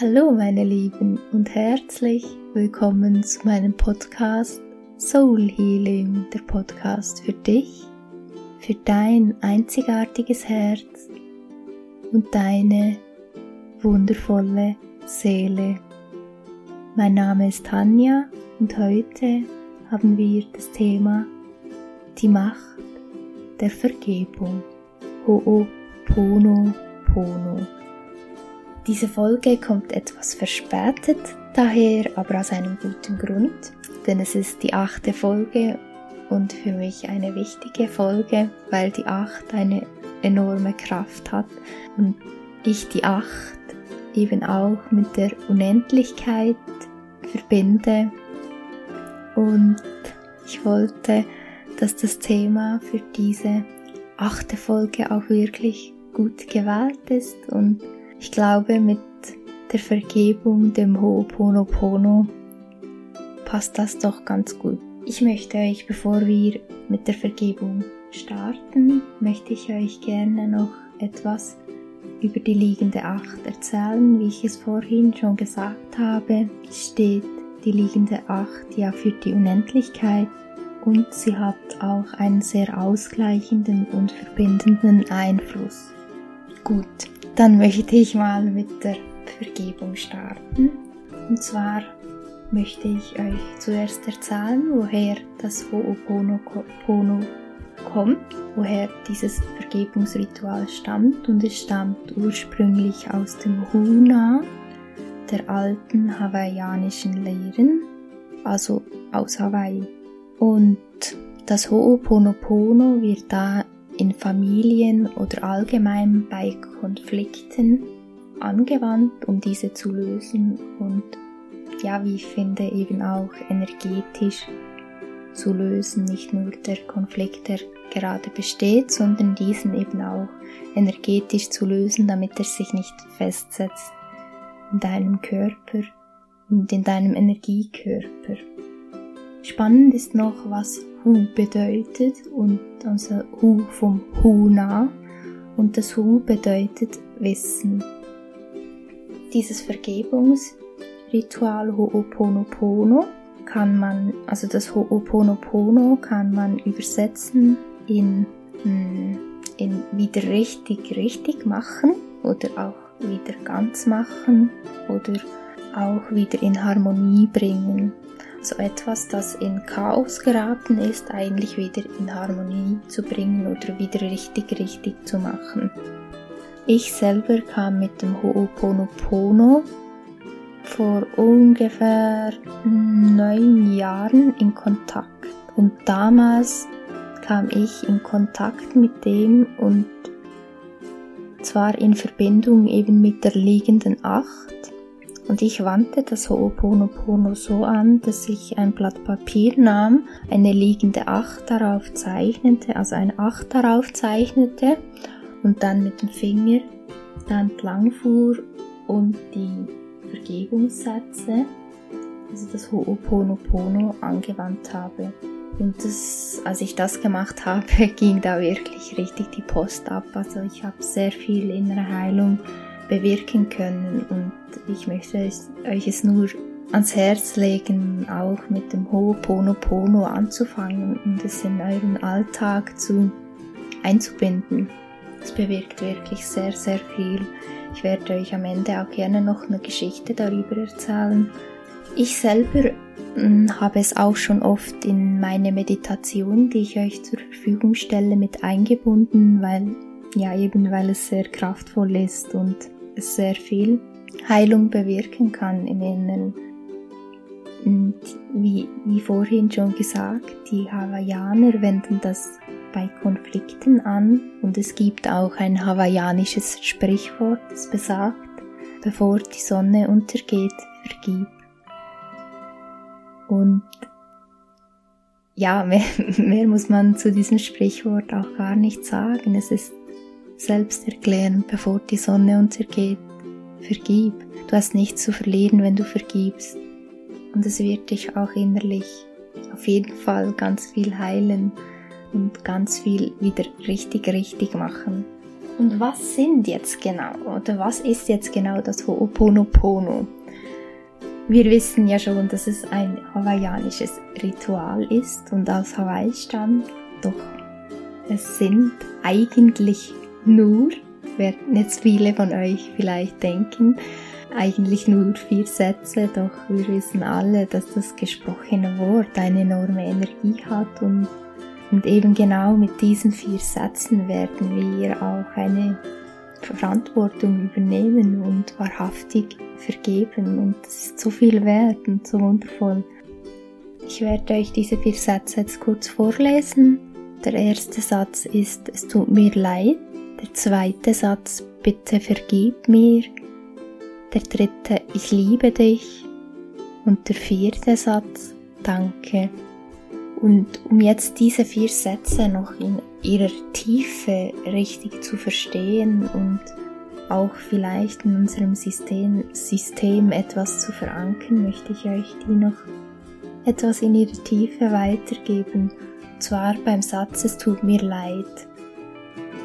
Hallo meine Lieben und herzlich willkommen zu meinem Podcast Soul Healing, der Podcast für dich, für dein einzigartiges Herz und deine wundervolle Seele. Mein Name ist Tanja und heute haben wir das Thema die Macht der Vergebung. Ho'oponopono. Pono. Diese Folge kommt etwas verspätet daher, aber aus einem guten Grund, denn es ist die achte Folge und für mich eine wichtige Folge, weil die acht eine enorme Kraft hat und ich die acht eben auch mit der Unendlichkeit verbinde. Und ich wollte, dass das Thema für diese achte Folge auch wirklich gut gewählt ist und ich glaube, mit der Vergebung, dem Ho'oponopono, passt das doch ganz gut. Ich möchte euch, bevor wir mit der Vergebung starten, möchte ich euch gerne noch etwas über die liegende Acht erzählen. Wie ich es vorhin schon gesagt habe, steht die liegende Acht ja für die Unendlichkeit und sie hat auch einen sehr ausgleichenden und verbindenden Einfluss. Gut, dann möchte ich mal mit der Vergebung starten. Und zwar möchte ich euch zuerst erzählen, woher das Ho'oponopono kommt, woher dieses Vergebungsritual stammt. Und es stammt ursprünglich aus dem Huna, der alten hawaiianischen Lehren, also aus Hawaii. Und das Ho'oponopono wird da in Familien oder allgemein bei Konflikten angewandt, um diese zu lösen und ja, wie ich finde, eben auch energetisch zu lösen, nicht nur der Konflikt, der gerade besteht, sondern diesen eben auch energetisch zu lösen, damit er sich nicht festsetzt in deinem Körper und in deinem Energiekörper. Spannend ist noch, was Hu bedeutet und also Hu vom Huna und das Hu bedeutet Wissen. Dieses Vergebungsritual Ho'oponopono kann man, also das Ho'oponopono kann man übersetzen in, hm, in wieder richtig richtig machen oder auch wieder ganz machen oder auch wieder in Harmonie bringen so etwas, das in Chaos geraten ist, eigentlich wieder in Harmonie zu bringen oder wieder richtig, richtig zu machen. Ich selber kam mit dem Ho'oponopono vor ungefähr neun Jahren in Kontakt. Und damals kam ich in Kontakt mit dem und zwar in Verbindung eben mit der liegenden Acht und ich wandte das Ho'oponopono so an, dass ich ein Blatt Papier nahm, eine liegende Acht darauf zeichnete, also eine Acht darauf zeichnete und dann mit dem Finger da entlang fuhr und die Vergebungssätze, also das Ho'oponopono angewandt habe. Und das, als ich das gemacht habe, ging da wirklich richtig die Post ab. Also ich habe sehr viel innere Heilung bewirken können. Und ich möchte euch es nur ans Herz legen, auch mit dem Ho'oponopono anzufangen und es in euren Alltag zu einzubinden. Es bewirkt wirklich sehr, sehr viel. Ich werde euch am Ende auch gerne noch eine Geschichte darüber erzählen. Ich selber hm, habe es auch schon oft in meine Meditation, die ich euch zur Verfügung stelle, mit eingebunden, weil ja eben weil es sehr kraftvoll ist und sehr viel Heilung bewirken kann im Inneren. Und wie, wie vorhin schon gesagt, die Hawaiianer wenden das bei Konflikten an und es gibt auch ein hawaiianisches Sprichwort, das besagt, bevor die Sonne untergeht, vergib. Und ja, mehr, mehr muss man zu diesem Sprichwort auch gar nicht sagen. Es ist selbst erklären, bevor die Sonne untergeht. Vergib. Du hast nichts zu verlieren, wenn du vergibst. Und es wird dich auch innerlich auf jeden Fall ganz viel heilen und ganz viel wieder richtig, richtig machen. Und was sind jetzt genau, oder was ist jetzt genau das Ho'oponopono? Wir wissen ja schon, dass es ein hawaiianisches Ritual ist und aus Hawaii stammt, doch es sind eigentlich nur, werden jetzt viele von euch vielleicht denken, eigentlich nur vier Sätze, doch wir wissen alle, dass das gesprochene Wort eine enorme Energie hat und und eben genau mit diesen vier Sätzen werden wir auch eine Verantwortung übernehmen und wahrhaftig vergeben. Und das ist so viel wert und so wundervoll. Ich werde euch diese vier Sätze jetzt kurz vorlesen. Der erste Satz ist, es tut mir leid. Der zweite Satz, bitte vergib mir. Der dritte, ich liebe dich. Und der vierte Satz, danke und um jetzt diese vier Sätze noch in ihrer Tiefe richtig zu verstehen und auch vielleicht in unserem System, System etwas zu verankern, möchte ich euch die noch etwas in ihrer Tiefe weitergeben. Und zwar beim Satz, es tut mir leid.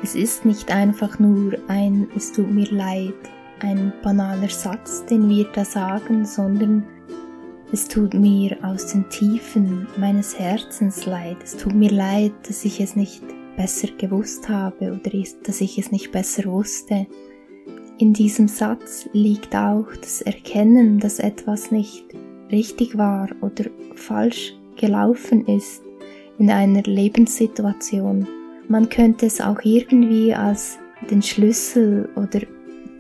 Es ist nicht einfach nur ein Es tut mir leid, ein banaler Satz, den wir da sagen, sondern es tut mir aus den Tiefen meines Herzens leid. Es tut mir leid, dass ich es nicht besser gewusst habe oder dass ich es nicht besser wusste. In diesem Satz liegt auch das Erkennen, dass etwas nicht richtig war oder falsch gelaufen ist in einer Lebenssituation. Man könnte es auch irgendwie als den Schlüssel oder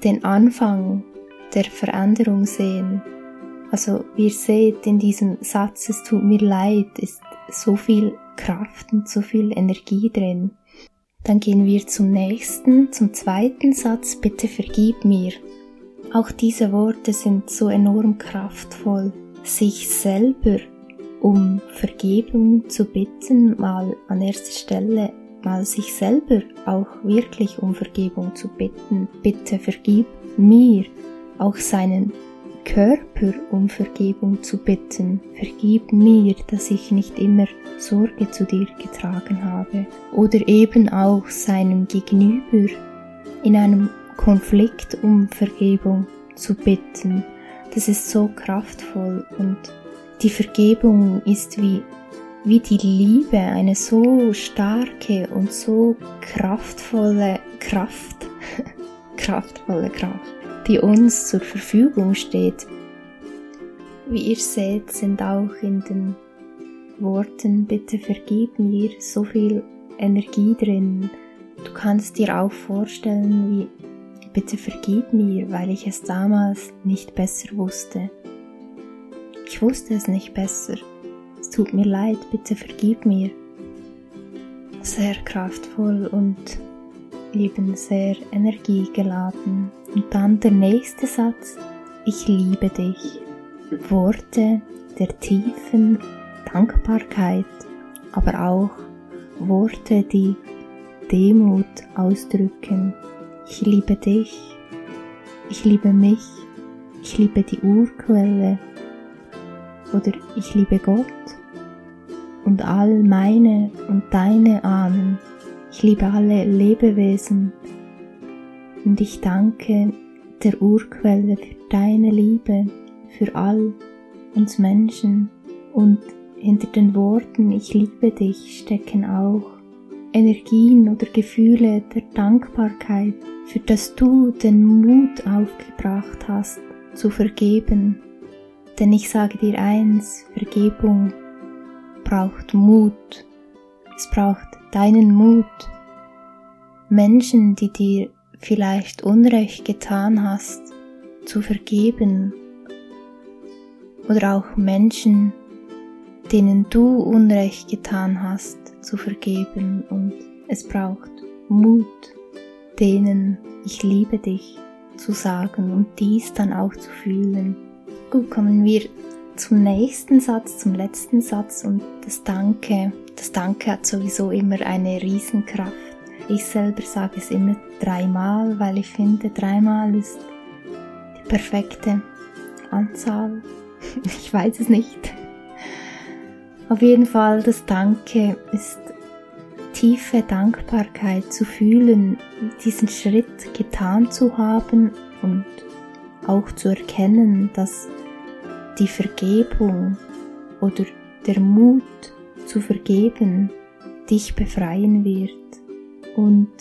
den Anfang der Veränderung sehen. Also ihr seht in diesem Satz, es tut mir leid, ist so viel Kraft und so viel Energie drin. Dann gehen wir zum nächsten, zum zweiten Satz, bitte vergib mir. Auch diese Worte sind so enorm kraftvoll. Sich selber um Vergebung zu bitten, mal an erster Stelle, mal sich selber auch wirklich um Vergebung zu bitten. Bitte vergib mir, auch seinen Körper um Vergebung zu bitten. Vergib mir, dass ich nicht immer Sorge zu dir getragen habe. Oder eben auch seinem Gegenüber in einem Konflikt um Vergebung zu bitten. Das ist so kraftvoll und die Vergebung ist wie, wie die Liebe, eine so starke und so kraftvolle Kraft, kraftvolle Kraft die uns zur Verfügung steht. Wie ihr seht, sind auch in den Worten Bitte vergib mir so viel Energie drin. Du kannst dir auch vorstellen, wie Bitte vergib mir, weil ich es damals nicht besser wusste. Ich wusste es nicht besser. Tut mir leid, bitte vergib mir. Sehr kraftvoll und eben sehr energiegeladen. Und dann der nächste Satz, ich liebe dich. Worte der tiefen Dankbarkeit, aber auch Worte, die Demut ausdrücken. Ich liebe dich, ich liebe mich, ich liebe die Urquelle oder ich liebe Gott und all meine und deine Ahnen. Ich liebe alle Lebewesen und ich danke der Urquelle für deine Liebe, für all uns Menschen und hinter den Worten Ich liebe dich stecken auch Energien oder Gefühle der Dankbarkeit, für das du den Mut aufgebracht hast, zu vergeben. Denn ich sage dir eins, Vergebung braucht Mut. Es braucht deinen Mut. Menschen, die dir vielleicht Unrecht getan hast, zu vergeben. Oder auch Menschen, denen du Unrecht getan hast, zu vergeben. Und es braucht Mut, denen ich liebe dich zu sagen und dies dann auch zu fühlen. Gut, kommen wir zum nächsten Satz, zum letzten Satz und das Danke das Danke hat sowieso immer eine Riesenkraft. Ich selber sage es immer dreimal, weil ich finde, dreimal ist die perfekte Anzahl. Ich weiß es nicht. Auf jeden Fall, das Danke ist tiefe Dankbarkeit zu fühlen, diesen Schritt getan zu haben und auch zu erkennen, dass die Vergebung oder der Mut zu vergeben dich befreien wird. Und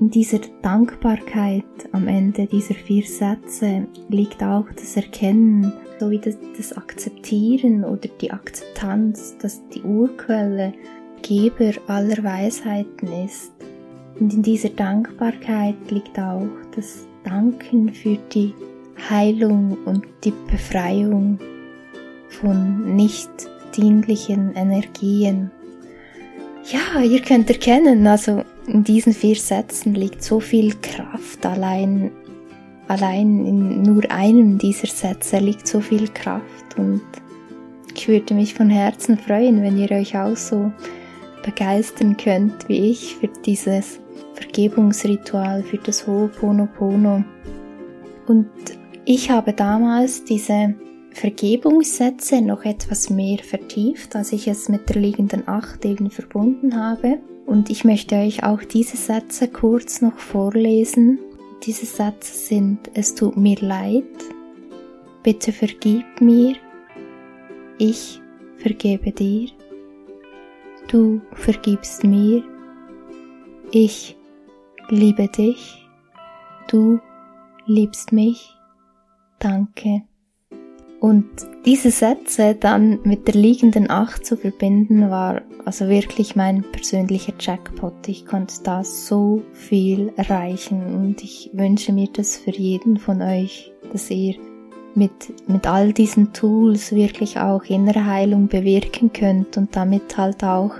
in dieser Dankbarkeit am Ende dieser vier Sätze liegt auch das Erkennen, sowie das, das Akzeptieren oder die Akzeptanz, dass die Urquelle Geber aller Weisheiten ist. Und in dieser Dankbarkeit liegt auch das Danken für die Heilung und die Befreiung von nicht dienlichen Energien. Ja, ihr könnt erkennen, also in diesen vier Sätzen liegt so viel Kraft allein, allein in nur einem dieser Sätze liegt so viel Kraft und ich würde mich von Herzen freuen, wenn ihr euch auch so begeistern könnt wie ich für dieses Vergebungsritual, für das Ho'oponopono. Und ich habe damals diese Vergebungssätze noch etwas mehr vertieft, als ich es mit der liegenden Acht eben verbunden habe. Und ich möchte euch auch diese Sätze kurz noch vorlesen. Diese Sätze sind, es tut mir leid, bitte vergib mir, ich vergebe dir, du vergibst mir, ich liebe dich, du liebst mich, danke. Und diese Sätze dann mit der liegenden Acht zu verbinden, war also wirklich mein persönlicher Jackpot. Ich konnte da so viel erreichen und ich wünsche mir das für jeden von euch, dass ihr mit, mit all diesen Tools wirklich auch innere Heilung bewirken könnt und damit halt auch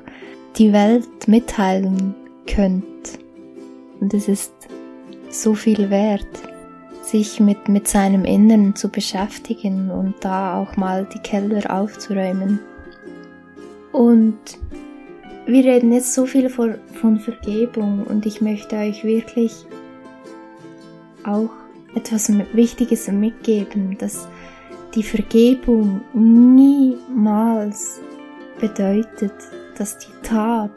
die Welt mitteilen könnt. Und es ist so viel wert sich mit, mit seinem Inneren zu beschäftigen und da auch mal die Keller aufzuräumen. Und wir reden jetzt so viel von, von Vergebung und ich möchte euch wirklich auch etwas Wichtiges mitgeben, dass die Vergebung niemals bedeutet, dass die Tat,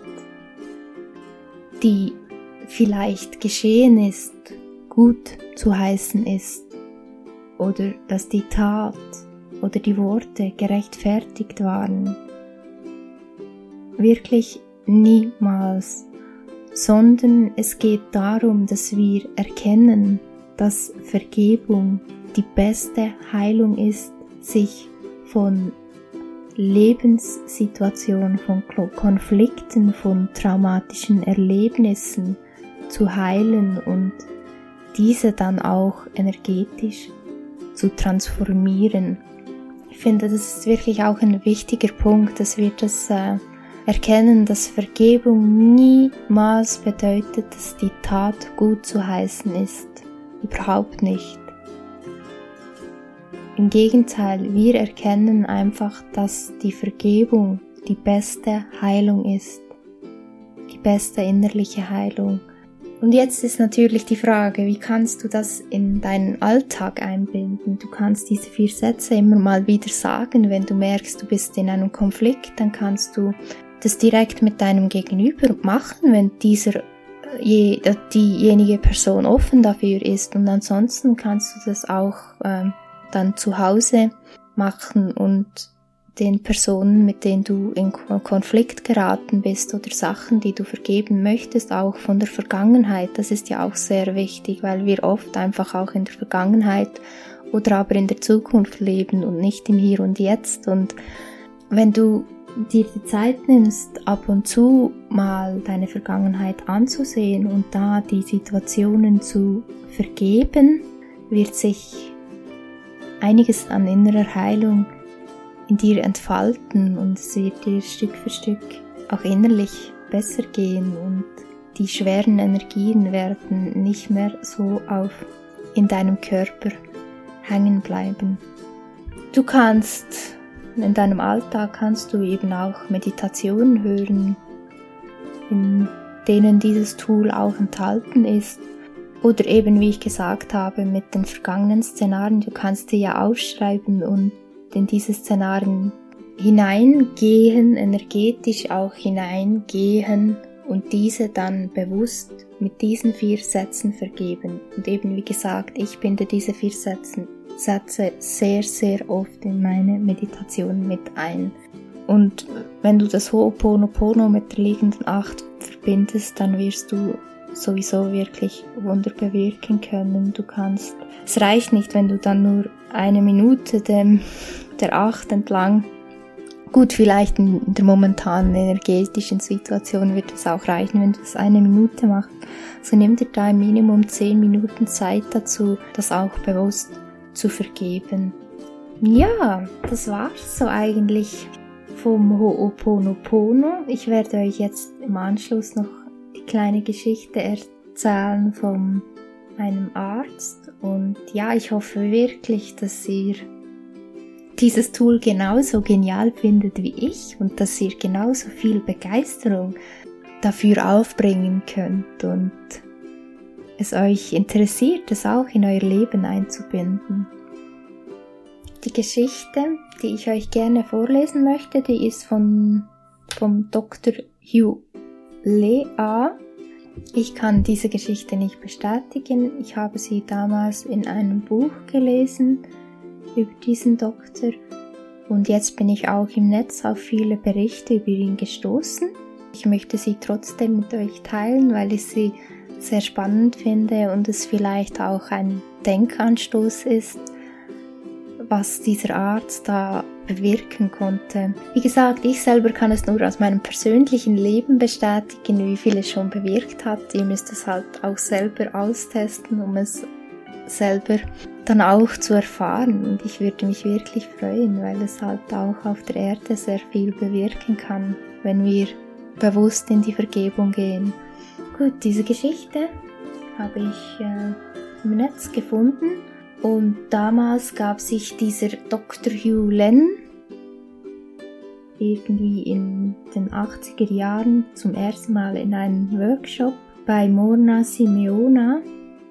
die vielleicht geschehen ist, gut zu heißen ist oder dass die Tat oder die Worte gerechtfertigt waren. Wirklich niemals, sondern es geht darum, dass wir erkennen, dass Vergebung die beste Heilung ist, sich von Lebenssituationen, von Konflikten, von traumatischen Erlebnissen zu heilen und diese dann auch energetisch zu transformieren. Ich finde, das ist wirklich auch ein wichtiger Punkt, dass wir das äh, erkennen, dass Vergebung niemals bedeutet, dass die Tat gut zu heißen ist. Überhaupt nicht. Im Gegenteil, wir erkennen einfach, dass die Vergebung die beste Heilung ist. Die beste innerliche Heilung. Und jetzt ist natürlich die Frage, wie kannst du das in deinen Alltag einbinden? Du kannst diese vier Sätze immer mal wieder sagen, wenn du merkst, du bist in einem Konflikt, dann kannst du das direkt mit deinem Gegenüber machen, wenn dieser je, diejenige Person offen dafür ist. Und ansonsten kannst du das auch äh, dann zu Hause machen und den Personen, mit denen du in Konflikt geraten bist oder Sachen, die du vergeben möchtest, auch von der Vergangenheit. Das ist ja auch sehr wichtig, weil wir oft einfach auch in der Vergangenheit oder aber in der Zukunft leben und nicht im Hier und Jetzt. Und wenn du dir die Zeit nimmst, ab und zu mal deine Vergangenheit anzusehen und da die Situationen zu vergeben, wird sich einiges an innerer Heilung in dir entfalten und es wird dir Stück für Stück auch innerlich besser gehen und die schweren Energien werden nicht mehr so auf in deinem Körper hängen bleiben. Du kannst in deinem Alltag kannst du eben auch Meditationen hören, in denen dieses Tool auch enthalten ist. Oder eben, wie ich gesagt habe, mit den vergangenen Szenarien. Du kannst sie ja aufschreiben und in diese Szenarien hineingehen, energetisch auch hineingehen und diese dann bewusst mit diesen vier Sätzen vergeben. Und eben wie gesagt, ich binde diese vier Sätzen, Sätze sehr, sehr oft in meine Meditation mit ein. Und wenn du das Ho'oponopono mit der liegenden Acht verbindest, dann wirst du sowieso wirklich Wunder bewirken können. Du kannst, es reicht nicht, wenn du dann nur eine Minute dem, der Acht entlang Gut, vielleicht in der momentanen energetischen Situation wird es auch reichen, wenn du es eine Minute machst. So nimm dir da ein Minimum zehn Minuten Zeit dazu, das auch bewusst zu vergeben. Ja, das war's so eigentlich vom Ho'oponopono. Ich werde euch jetzt im Anschluss noch die kleine Geschichte erzählen von meinem Arzt und ja, ich hoffe wirklich, dass ihr dieses Tool genauso genial findet wie ich und dass ihr genauso viel Begeisterung dafür aufbringen könnt und es euch interessiert, es auch in euer Leben einzubinden. Die Geschichte, die ich euch gerne vorlesen möchte, die ist von vom Dr. Hugh Lea. Ich kann diese Geschichte nicht bestätigen. Ich habe sie damals in einem Buch gelesen über diesen Doktor und jetzt bin ich auch im Netz auf viele Berichte über ihn gestoßen. Ich möchte sie trotzdem mit euch teilen, weil ich sie sehr spannend finde und es vielleicht auch ein Denkanstoß ist, was dieser Arzt da bewirken konnte. Wie gesagt, ich selber kann es nur aus meinem persönlichen Leben bestätigen, wie viel es schon bewirkt hat. Ihr müsst es halt auch selber austesten, um es selber dann auch zu erfahren. Und ich würde mich wirklich freuen, weil es halt auch auf der Erde sehr viel bewirken kann, wenn wir bewusst in die Vergebung gehen. Gut, diese Geschichte habe ich äh, im Netz gefunden und damals gab sich dieser Dr. Hugh Len irgendwie in den 80er Jahren zum ersten Mal in einem Workshop bei Morna Simeona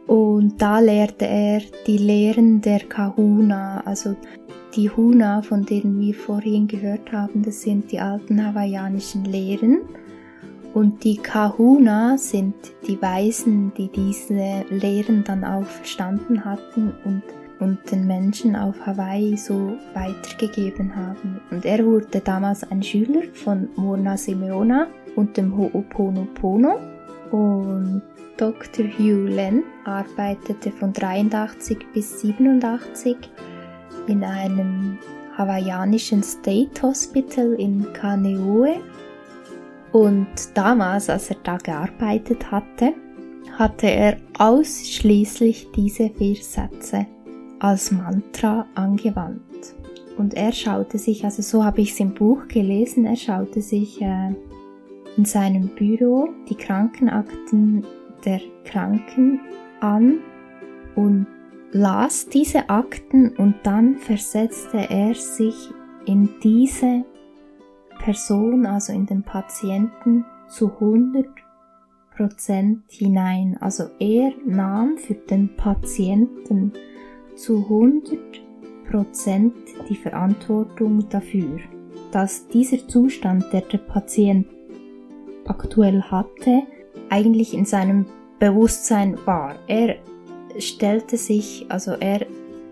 und da lehrte er die Lehren der Kahuna, also die Huna, von denen wir vorhin gehört haben, das sind die alten hawaiianischen Lehren. Und die Kahuna sind die Weisen, die diese Lehren dann auch verstanden hatten und, und den Menschen auf Hawaii so weitergegeben haben. Und er wurde damals ein Schüler von Mona Simeona und dem Ho'oponopono. Und Dr. Hugh Len arbeitete von 83 bis 87 in einem hawaiianischen State Hospital in Kaneohe und damals, als er da gearbeitet hatte, hatte er ausschließlich diese vier Sätze als Mantra angewandt. Und er schaute sich, also so habe ich es im Buch gelesen, er schaute sich äh, in seinem Büro die Krankenakten der Kranken an und las diese Akten und dann versetzte er sich in diese Person, also in den Patienten, zu 100% hinein. Also er nahm für den Patienten zu 100% die Verantwortung dafür, dass dieser Zustand, der der Patient aktuell hatte, eigentlich in seinem Bewusstsein war. Er stellte sich, also er,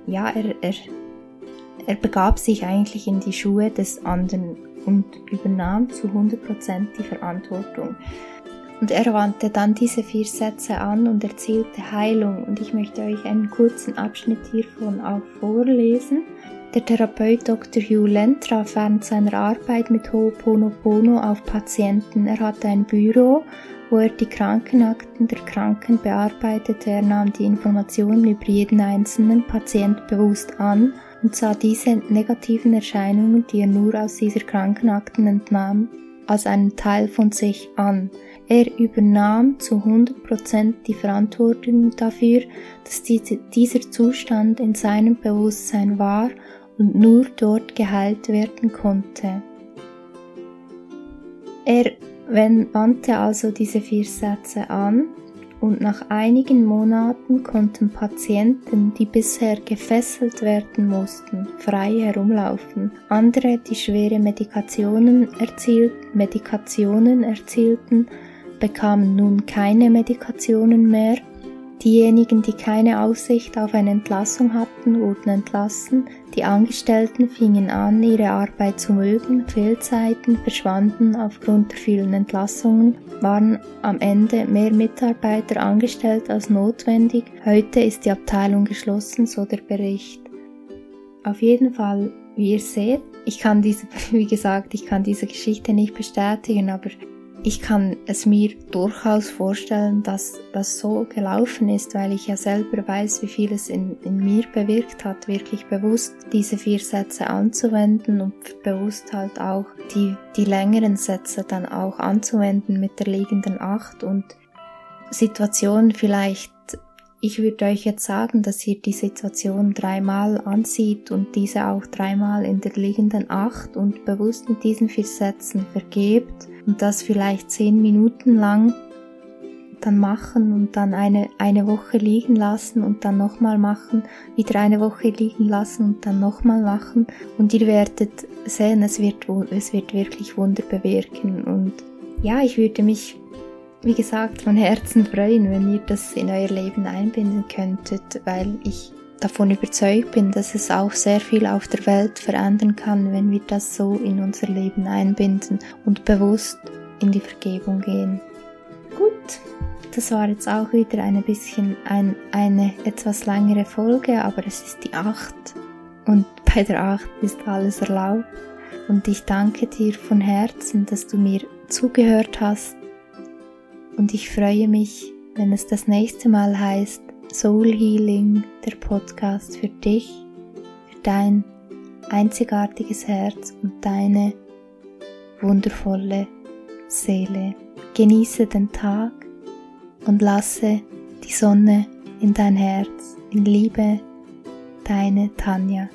ja, er, er, er begab sich eigentlich in die Schuhe des anderen und übernahm zu 100% die Verantwortung. Und er wandte dann diese vier Sätze an und erzielte Heilung. Und ich möchte euch einen kurzen Abschnitt hiervon auch vorlesen. Der Therapeut Dr. Hugh Len traf während seiner Arbeit mit Ho'oponopono auf Patienten. Er hatte ein Büro, wo er die Krankenakten der Kranken bearbeitete. Er nahm die Informationen über jeden einzelnen Patient bewusst an und sah diese negativen Erscheinungen, die er nur aus dieser Krankenakten entnahm, als einen Teil von sich an. Er übernahm zu 100% die Verantwortung dafür, dass dieser Zustand in seinem Bewusstsein war und nur dort geheilt werden konnte. Er wandte also diese vier Sätze an und nach einigen Monaten konnten Patienten, die bisher gefesselt werden mussten, frei herumlaufen. Andere, die schwere Medikationen, erzielt, Medikationen erzielten, bekamen nun keine Medikationen mehr. Diejenigen, die keine Aussicht auf eine Entlassung hatten, wurden entlassen. Die Angestellten fingen an, ihre Arbeit zu mögen. Fehlzeiten verschwanden aufgrund der vielen Entlassungen, waren am Ende mehr Mitarbeiter angestellt als notwendig. Heute ist die Abteilung geschlossen, so der Bericht. Auf jeden Fall, wie ihr seht, ich kann diese, wie gesagt, ich kann diese Geschichte nicht bestätigen, aber ich kann es mir durchaus vorstellen, dass das so gelaufen ist, weil ich ja selber weiß, wie viel es in, in mir bewirkt hat, wirklich bewusst diese vier Sätze anzuwenden und bewusst halt auch die, die längeren Sätze dann auch anzuwenden mit der liegenden Acht und Situationen vielleicht ich würde euch jetzt sagen, dass ihr die Situation dreimal ansieht und diese auch dreimal in der liegenden Acht und bewusst mit diesen vier Sätzen vergebt und das vielleicht zehn Minuten lang dann machen und dann eine, eine Woche liegen lassen und dann nochmal machen, wieder eine Woche liegen lassen und dann nochmal machen. Und ihr werdet sehen, es wird, es wird wirklich Wunder bewirken. Und ja, ich würde mich wie gesagt, von Herzen freuen, wenn ihr das in euer Leben einbinden könntet, weil ich davon überzeugt bin, dass es auch sehr viel auf der Welt verändern kann, wenn wir das so in unser Leben einbinden und bewusst in die Vergebung gehen. Gut, das war jetzt auch wieder ein bisschen ein, eine etwas längere Folge, aber es ist die 8 und bei der 8 ist alles erlaubt. Und ich danke dir von Herzen, dass du mir zugehört hast und ich freue mich, wenn es das nächste Mal heißt Soul Healing, der Podcast für dich, für dein einzigartiges Herz und deine wundervolle Seele. Genieße den Tag und lasse die Sonne in dein Herz. In Liebe, deine Tanja.